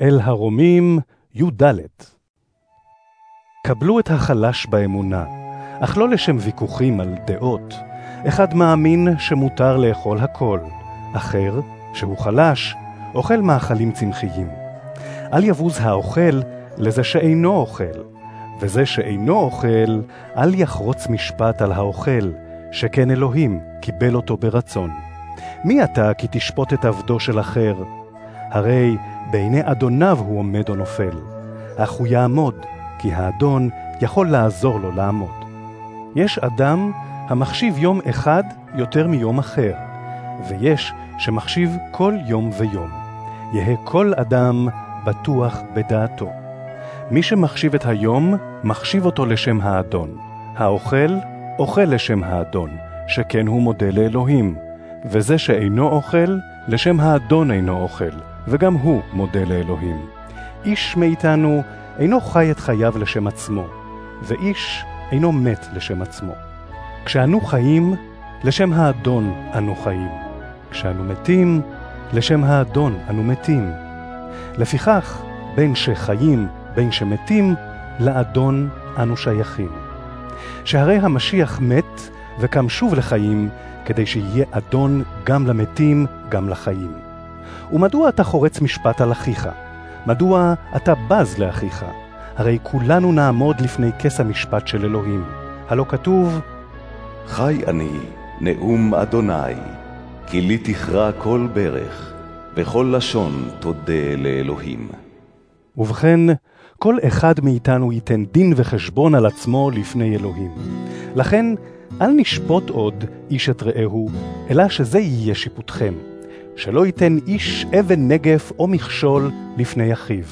אל הרומים י"ד קבלו את החלש באמונה, אך לא לשם ויכוחים על דעות. אחד מאמין שמותר לאכול הכל, אחר, שהוא חלש, אוכל מאכלים צמחיים. אל יבוז האוכל לזה שאינו אוכל, וזה שאינו אוכל, אל יחרוץ משפט על האוכל, שכן אלוהים קיבל אותו ברצון. מי אתה כי תשפוט את עבדו של אחר? הרי בעיני אדוניו הוא עומד או נופל, אך הוא יעמוד, כי האדון יכול לעזור לו לעמוד. יש אדם המחשיב יום אחד יותר מיום אחר, ויש שמחשיב כל יום ויום. יהא כל אדם בטוח בדעתו. מי שמחשיב את היום, מחשיב אותו לשם האדון. האוכל, אוכל לשם האדון, שכן הוא מודה לאלוהים. וזה שאינו אוכל, לשם האדון אינו אוכל, וגם הוא מודה לאלוהים. איש מאיתנו אינו חי את חייו לשם עצמו, ואיש אינו מת לשם עצמו. כשאנו חיים, לשם האדון אנו חיים. כשאנו מתים, לשם האדון אנו מתים. לפיכך, בין שחיים, בין שמתים, לאדון אנו שייכים. שהרי המשיח מת וקם שוב לחיים, כדי שיהיה אדון גם למתים, גם לחיים. ומדוע אתה חורץ משפט על אחיך? מדוע אתה בז לאחיך? הרי כולנו נעמוד לפני כס המשפט של אלוהים. הלא כתוב, חי אני, נאום אדוני, כי לי תכרע כל ברך, וכל לשון תודה לאלוהים. ובכן, כל אחד מאיתנו ייתן דין וחשבון על עצמו לפני אלוהים. לכן, אל נשפוט עוד איש את רעהו, אלא שזה יהיה שיפוטכם. שלא ייתן איש אבן נגף או מכשול לפני אחיו.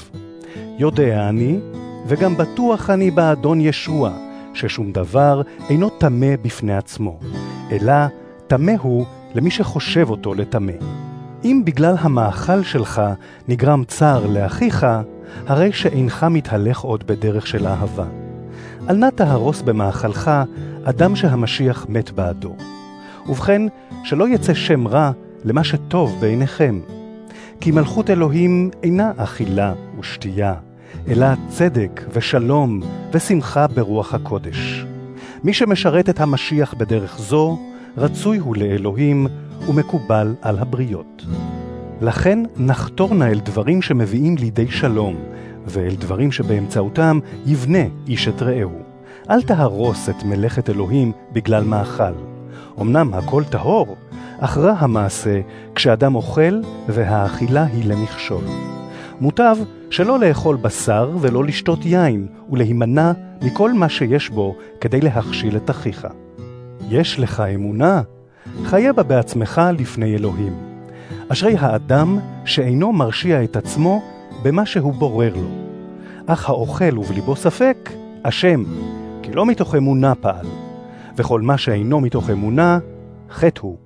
יודע אני, וגם בטוח אני באדון ישוע, ששום דבר אינו טמא בפני עצמו, אלא טמא הוא למי שחושב אותו לטמא. אם בגלל המאכל שלך נגרם צער לאחיך, הרי שאינך מתהלך עוד בדרך של אהבה. אל נא תהרוס במאכלך אדם שהמשיח מת בעדו. ובכן, שלא יצא שם רע למה שטוב בעיניכם. כי מלכות אלוהים אינה אכילה ושתייה, אלא צדק ושלום ושמחה ברוח הקודש. מי שמשרת את המשיח בדרך זו, רצוי הוא לאלוהים ומקובל על הבריות. לכן נחתור נא אל דברים שמביאים לידי שלום, ואל דברים שבאמצעותם יבנה איש את רעהו. אל תהרוס את מלאכת אלוהים בגלל מאכל. אמנם הכל טהור, אך רע המעשה כשאדם אוכל והאכילה היא למכשול. מוטב שלא לאכול בשר ולא לשתות יין, ולהימנע מכל מה שיש בו כדי להכשיל את אחיך. יש לך אמונה? חיה בה בעצמך לפני אלוהים. אשרי האדם שאינו מרשיע את עצמו במה שהוא בורר לו. אך האוכל ובליבו ספק, אשם, כי לא מתוך אמונה פעל. וכל מה שאינו מתוך אמונה, חטא הוא.